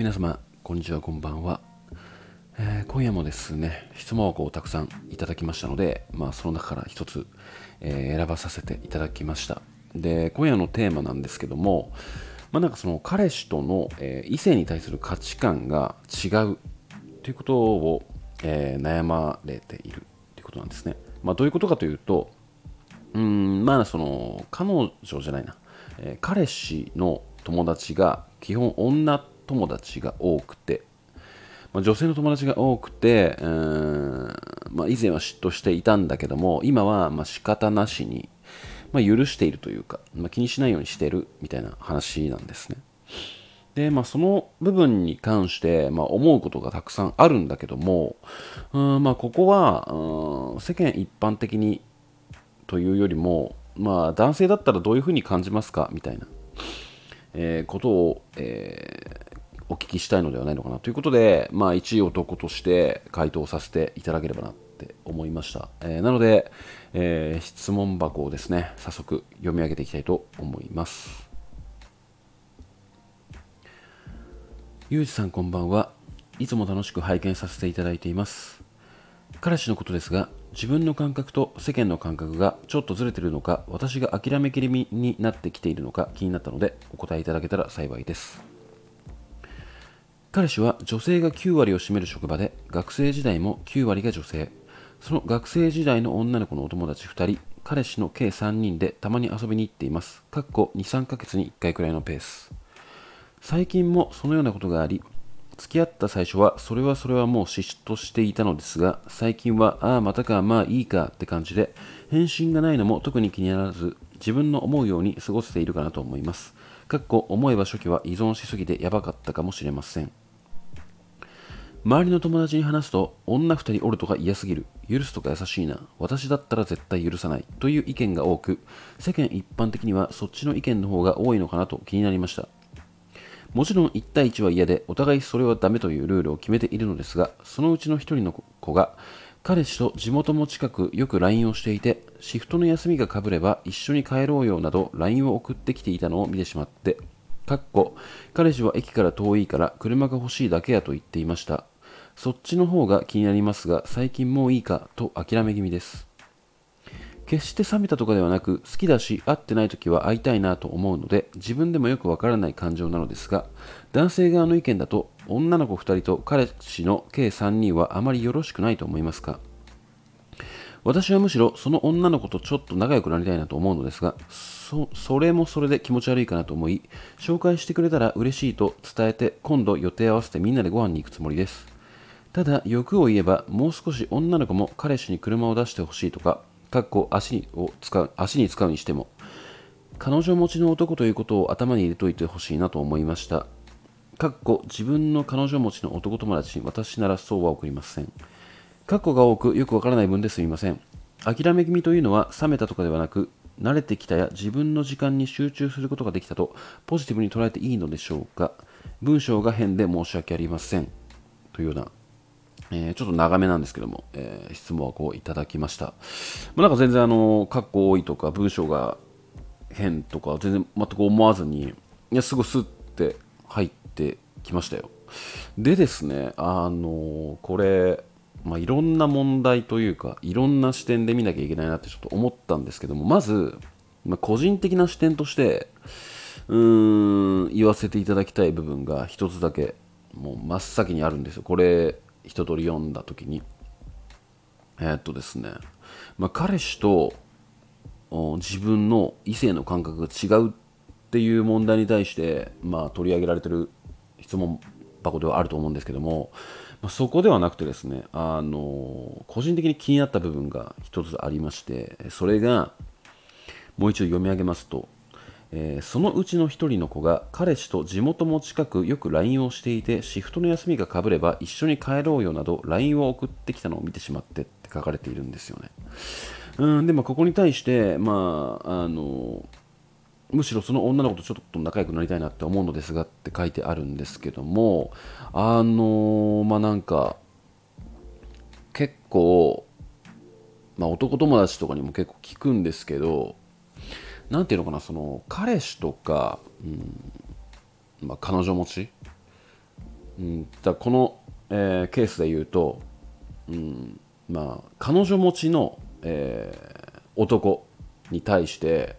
皆様こんにちはこんばんは、えー今夜もですね質問箱をたくさんいただきましたので、まあ、その中から一つ、えー選ばさせていただきました。で今夜のテーマなんですけども、まあ、なんかその彼氏との、えー異性に対する価値観が違うということを、え悩まれているということなんですね、まあ、どういうことかというとうんまあその彼女じゃないな、え彼氏の友達が基本女友達が多くて、まあ、女性の友達が多くてうん、まあ、以前は嫉妬していたんだけども今はまあ仕方なしに、まあ、許しているというか、まあ、気にしないようにしているみたいな話なんですね。で、まあ、その部分に関して、まあ、思うことがたくさんあるんだけども、うんまあ、ここはうん世間一般的にというよりも、まあ、男性だったらどういうふうに感じますか？みたいな、えーことを、えお聞きしたいのではないのかなということで、まあ、一男として回答させていただければなって思いました。えーなので、えー質問箱をですね、早速読み上げていきたいと思います。ゆうじさんこんばんは。いつも楽しく拝見させていただいています。彼氏のことですが自分の感覚と世間の感覚がちょっとずれてるのか私が諦めきりみになってきているのか気になったのでお答えいただけたら幸いです彼氏は女性が9割を占める職場で学生時代も9割が女性。その学生時代の女の子のお友達2人彼氏の計3人でたまに遊びに行っています。かっこ23ヶ月に1回くらいのペース。最近もそのようなことがあり付き合った最初はそれはそれはもう嫉妬していたのですが最近はああまたかまあいいかって感じで返信がないのも特に気にならず自分の思うように過ごせているかなと思います。かっこ思えば初期は依存しすぎてやばかったかもしれません。周りの友達に話すと女2人おるとか嫌すぎる。許すとか優しいな。私だったら絶対許さないという意見が多く世間一般的にはそっちの意見の方が多いのかなと気になりました。もちろん1対1は嫌でお互いそれはダメというルールを決めているのですがそのうちの1人の子が彼氏と地元も近くよく LINE をしていてシフトの休みがかぶれば一緒に帰ろうよなど LINE を送ってきていたのを見てしまってかっこ彼氏は駅から遠いから車が欲しいだけやと言っていました。そっちの方が気になりますが最近もういいかと諦め気味です。決して冷めたとかではなく好きだし会ってない時は会いたいなと思うので自分でもよくわからない感情なのですが男性側の意見だと女の子2人と彼氏の計3人はあまりよろしくないと思いますか？私はむしろその女の子とちょっと仲良くなりたいなと思うのですがそそれもそれで気持ち悪いかなと思い紹介してくれたら嬉しいと伝えて今度予定合わせてみんなでご飯に行くつもりです。ただ欲を言えばもう少し女の子も彼氏に車を出してほしいとかかっこ足にを使う足に使うにしても彼女持ちの男ということを頭に入れといてほしいなと思いました。かっこ自分の彼女持ちの男友達に私ならそうは送りません。かっこが多くよくわからない分ですみません。諦め気味というのは冷めたとかではなく慣れてきたや自分の時間に集中することができたとポジティブに捉えていいのでしょうか。文章が変で申し訳ありません。というようなえーちょっと長めなんですけども、えー質問をこういただきました。まあ、なんか全然あの、カッコ多いとか文章が変とか全然全く思わずに、いや、すごいスッて入ってきましたよ。でですね、あのこれ、まあ、いろんな問題というか、いろんな視点で見なきゃいけないなってちょっと思ったんですけども、まず、まあ、個人的な視点として、うーん、言わせていただきたい部分が一つだけ、もう真っ先にあるんですよ。これ、一通り読んだ時に。えーっとですね、まあ、彼氏と自分の異性の感覚が違うっていう問題に対して、まあ、取り上げられてる質問箱ではあると思うんですけども、まあ、そこではなくてですね、あの個人的に気になった部分が一つありましてそれがもう一度読み上げますと、えーそのうちの一人の子が彼氏と地元も近くよく LINE をしていてシフトの休みがかぶれば一緒に帰ろうよなど LINE を送ってきたのを見てしまってって書かれているんですよね。うんでもここに対して、まあ、あのむしろその女の子とちょっと仲良くなりたいなって思うのですがって書いてあるんですけどもあのまあなんか結構、まあ、男友達とかにも結構聞くんですけどなんていうのかなその彼氏とか、うんまあ、彼女持ち？うん、だこの、えー、ケースで言うと、うんまあ、彼女持ちの、えー、男に対して、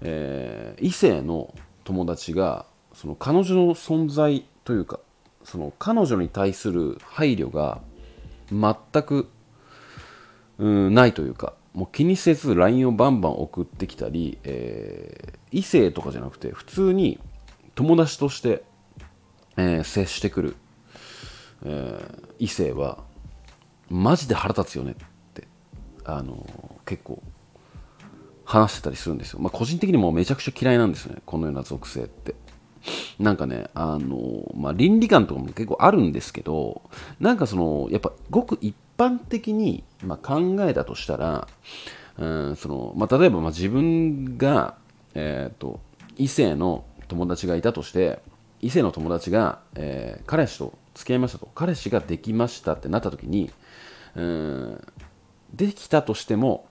えー、異性の友達がその彼女の存在というかその彼女に対する配慮が全く、うん、ないというかもう気にせず LINE をバンバン送ってきたり、えー、異性とかじゃなくて普通に友達として、えー、接してくる、えー、異性はマジで腹立つよねってあの結構話してたりするんですよ、まあ、個人的にもめちゃくちゃ嫌いなんですよねこのような属性って。なんかね、あの、まあ、倫理観とかも結構あるんですけど、なんかその、やっぱごく一般的に、まあ、考えたとしたら、うんそのまあ、例えばまあ自分が、えーと、異性の友達がいたとして異性の友達が、えー、彼氏と付き合いましたと彼氏ができましたってなった時にうんできたとしても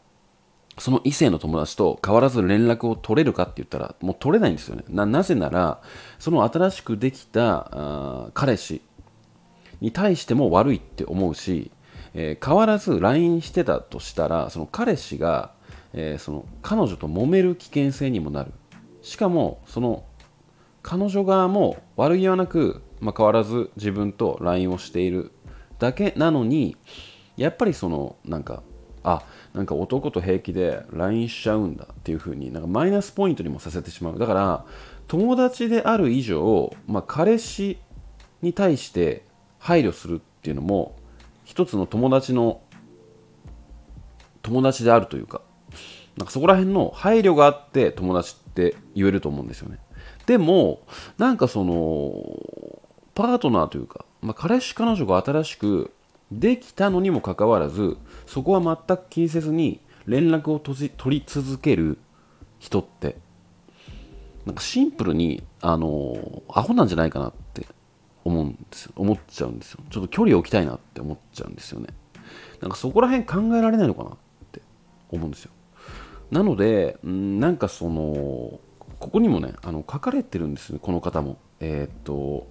その異性の友達と変わらず連絡を取れるかって言ったらもう取れないんですよね。なぜならその新しくできたあ彼氏に対しても悪いって思うしえー、変わらず LINE してたとしたらその彼氏が、えー、その彼女と揉める危険性にもなる。しかもその彼女側も悪気はなく、まあ、変わらず自分と LINE をしているだけなのにやっぱりそのなんかあなんか男と平気で LINE しちゃうんだっていう風になんかマイナスポイントにもさせてしまう。だから友達である以上、まあ、彼氏に対して配慮するっていうのも一つの友達の友達であるというかなんかそこら辺の配慮があって友達って言えると思うんですよね。でもなんかそのパートナーというか、まあ、彼氏彼女が新しくできたのにもかかわらずそこは全く気にせずに連絡を取り続ける人ってなんかシンプルにあのアホなんじゃないかなって思うんです思っちゃうんですよ。ちょっと距離を置きたいなって思っちゃうんですよね。なんかそこら辺考えられないのかなって思うんですよ。なのでなんかそのここにもねあの書かれてるんですねこの方も。えー、っと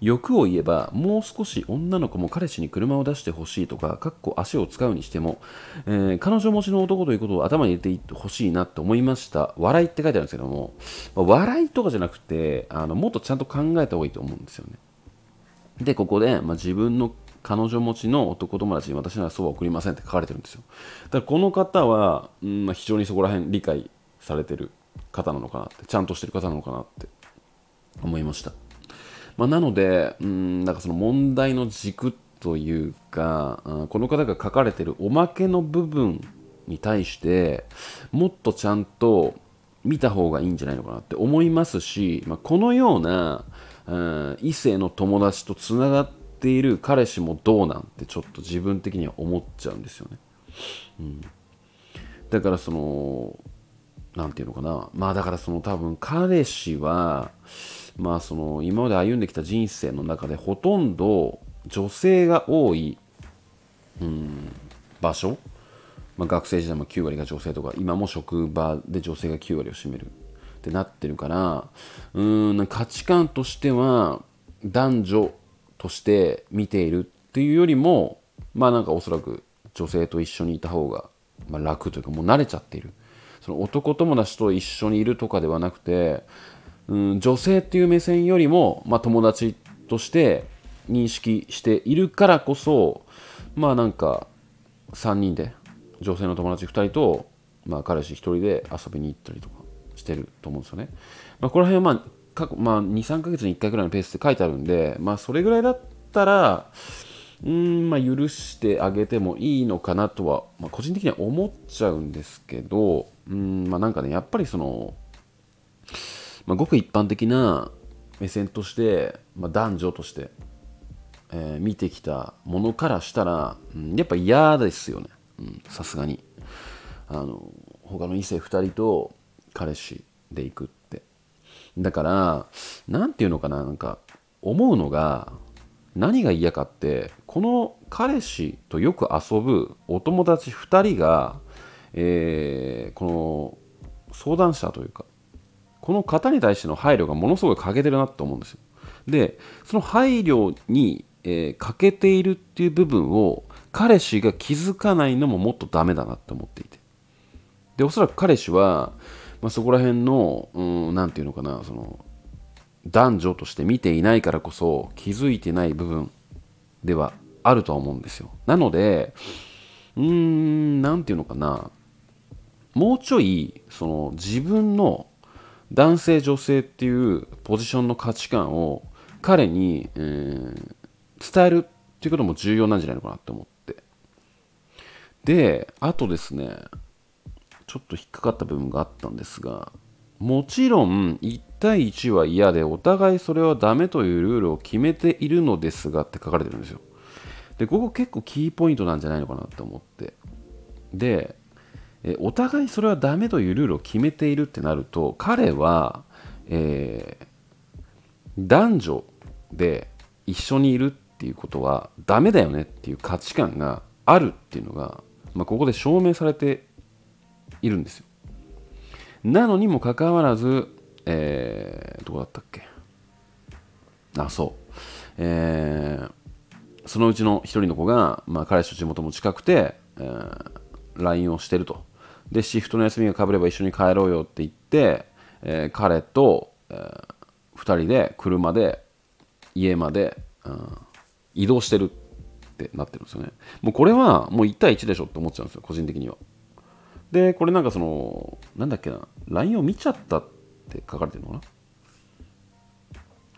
欲を言えばもう少し女の子も彼氏に車を出してほしいとかかっこ足を使うにしても、えー、彼女持ちの男ということを頭に入れていてほしいなって思いました。笑いって書いてあるんですけども、笑いとかじゃなくてあのもっとちゃんと考えた方がいいと思うんですよね。でここで、まあ、自分の彼女持ちの男友達に私ならそうは送りませんって書かれてるんですよ。だからこの方は、うんまあ、非常にそこら辺理解されてる方なのかなってちゃんとしてる方なのかなって思いました。まあ、なので、うん、なんかその問題の軸というか、この方が書かれてるおまけの部分に対して、もっとちゃんと見た方がいいんじゃないのかなって思いますし、まあ、このような、うん、異性の友達とつながっている彼氏もどうなんてちょっと自分的には思っちゃうんですよね。うん、だからその、なんていうのかな。まあだからその多分彼氏は、まあ、その今まで歩んできた人生の中でほとんど女性が多い、うん、場所、まあ、学生時代も9割が女性とか今も職場で女性が9割を占めるってなってるからうん価値観としては男女として見ているっていうよりもまあなんかおそらく女性と一緒にいた方が、まあ、楽というかもう慣れちゃっている。その男友達と一緒にいるとかではなくてうん、女性っていう目線よりも、まあ、友達として認識しているからこそまあなんか3人で女性の友達2人と、まあ、彼氏1人で遊びに行ったりとかしてると思うんですよね。まあ、この辺はまあまあ、23ヶ月に1回ぐらいのペースで書いてあるんで、まあ、それぐらいだったらうんまあ許してあげてもいいのかなとは、まあ、個人的には思っちゃうんですけどうんまあなんかねやっぱりそのまあ、ごく一般的な目線として、まあ、男女として、えー、見てきたものからしたら、うん、やっぱ嫌ですよね。さすがに。あの他の異性2人と彼氏で行くって。だから何て言うのかななんか思うのが何が嫌かってこの彼氏とよく遊ぶお友達2人が、えー、この相談者というかこの方に対しての配慮がものすごい欠けてるなって思うんですよ。でその配慮に、えー、欠けているっていう部分を彼氏が気づかないのももっとダメだなって思っていて。でおそらく彼氏は、まあ、そこら辺の何て言うのかなその男女として見ていないからこそ気づいてない部分ではあるとは思うんですよ。なのでうーん何て言うのかな。もうちょいその自分の男性女性っていうポジションの価値観を彼に、えー、伝えるっていうことも重要なんじゃないのかなって思って。であとですねちょっと引っかかった部分があったんですがもちろん1対1は嫌でお互いそれはダメというルールを決めているのですがって書かれてるんですよ。でここ結構キーポイントなんじゃないのかなって思って。でえお互いそれはダメというルールを決めているってなると彼は、えー、男女で一緒にいるっていうことはダメだよねっていう価値観があるっていうのが、まあ、ここで証明されているんですよ。なのにもかかわらず、えー、どこだったっけ？あそう、えー、そのうちの一人の子が、まあ、彼氏と地元も近くて、えー、LINE をしてると。でシフトの休みがかぶれば一緒に帰ろうよって言って、えー、彼と、えー、2人で車で家まで、うん、移動してるってなってるんですよね。もうこれはもう1対1でしょって思っちゃうんですよ個人的には。でこれなんかそのなんだっけな LINE を見ちゃったって書かれてるのかな？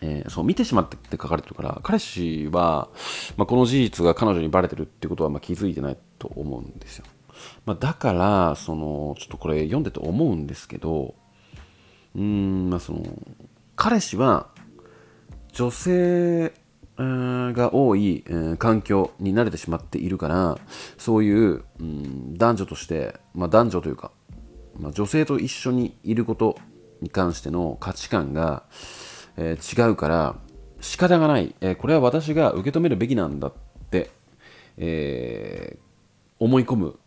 えー、そう見てしまってって書かれてるから彼氏は、まあ、この事実が彼女にバレてるってことはま気づいてないと思うんですよ。まあ、だからそのちょっとこれ読んでて思うんですけどうんまあその彼氏は女性が多い、環境に慣れてしまっているからそういう、うん、男女として、まあ、男女というか、まあ、女性と一緒にいることに関しての価値観が、え、違うから仕方がない、え、これは私が受け止めるべきなんだって、え思い込む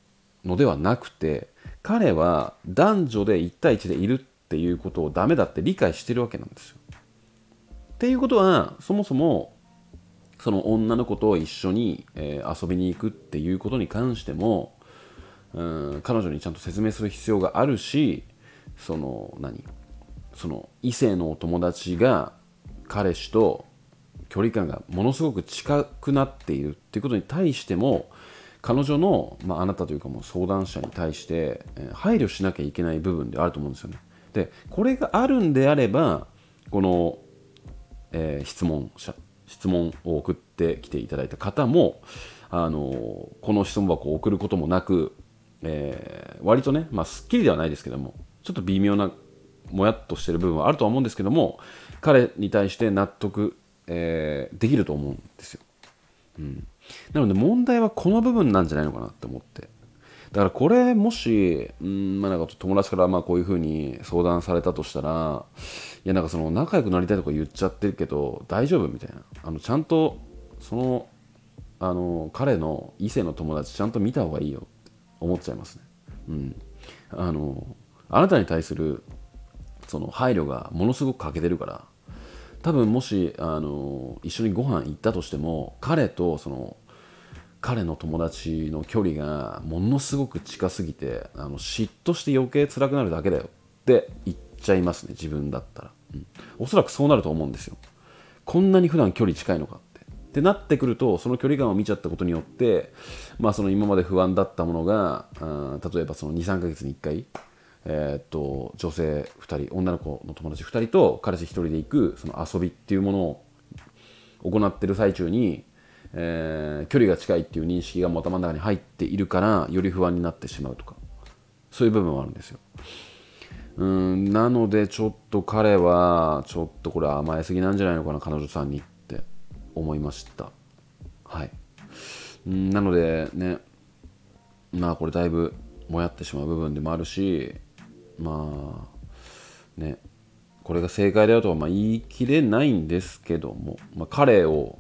のではなくて彼は男女で1対1でいるっていうことをダメだって理解してるわけなんですよ。っていうことはそもそもその女の子と一緒に、えー、遊びに行くっていうことに関してもうん彼女にちゃんと説明する必要があるしその何？その異性のお友達が彼氏と距離感がものすごく近くなっているっていうことに対しても彼女の、まあ、あなたというかもう相談者に対して、え、配慮しなきゃいけない部分であると思うんですよね。でこれがあるんであればこの、えー、質問者質問を送ってきていただいた方もあのこの質問箱を送ることもなく、えー、割とね、まあ、すっきりではないですけどもちょっと微妙なもやっとしてる部分はあるとは思うんですけども彼に対して納得、えー、できると思うんですよ。うん、なので問題はこの部分なんじゃないのかなって思って。だからこれもし、うんまあ、なんか友達からまあこういうふうに相談されたとしたらいやなんかその仲良くなりたいとか言っちゃってるけど大丈夫みたいな。あのちゃんとそのあの彼の異性の友達ちゃんと見た方がいいよって思っちゃいますね。うん、あのあなたに対するその配慮がものすごく欠けてるから多分もしあの一緒にご飯行ったとしても彼とその彼の友達の距離がものすごく近すぎてあの嫉妬して余計辛くなるだけだよ。って言っちゃいますね自分だったら、うん、おそらくそうなると思うんですよ。こんなに普段距離近いのかって。ってなってくるとその距離感を見ちゃったことによって、まあ、その今まで不安だったものが例えばその23ヶ月に1回え、っと女性2人女の子の友達2人と彼氏1人で行くその遊びっていうものを行ってる最中に、えー、距離が近いっていう認識がもう頭の中に入っているからより不安になってしまうとかそういう部分はあるんですよ。うんなのでちょっと彼はちょっとこれ甘えすぎなんじゃないのかな彼女さんにって思いました。はい。なのでねまあこれだいぶもやってしまう部分でもあるしまあねこれが正解だよとはま言い切れないんですけども、まあ、彼を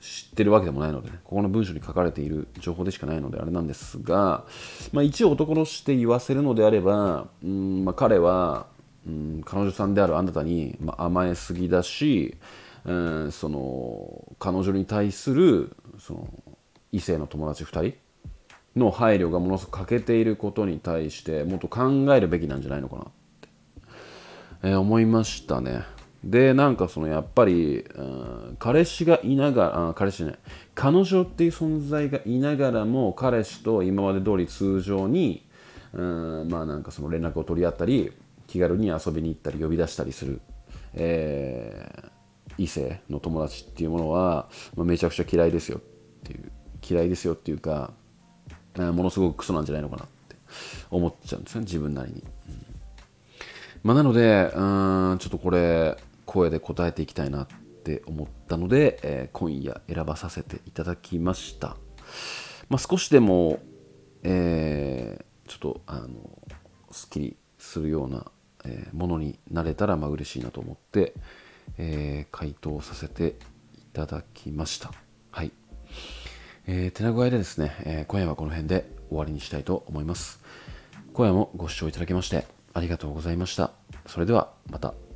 知ってるわけでもないので、ね、ここの文章に書かれている情報でしかないのであれなんですが、まあ、一応男として言わせるのであれば、うんまあ、彼は、うん、彼女さんであるあなたに、ま甘えすぎだし、うん、その彼女に対するその異性の友達2人の配慮がものすごく欠けていることに対してもっと考えるべきなんじゃないのかなって、えー、思いましたね。でなんかそのやっぱり、うん、彼氏がいながら彼氏ね彼女っていう存在がいながらも彼氏と今まで通り通常に、うん、まあなんかその連絡を取り合ったり気軽に遊びに行ったり呼び出したりする、えー、異性の友達っていうものは、まあ、めちゃくちゃ嫌いですよっていう嫌いですよっていうか、ものすごくクソなんじゃないのかなって思っちゃうんですよね自分なりに、うん、まあ、なのでうんちょっとこれ声で答えていきたいなって思ったので、えー、今夜選ばさせていただきました。まあ、少しでも、えー、ちょっとあのすっきりするような、え、ものになれたらまあ嬉しいなと思って、え、回答させていただきました。はい。えー、手な具合でですね、えー、今夜はこの辺で終わりにしたいと思います。今夜もご視聴いただきましてありがとうございました。それではまた。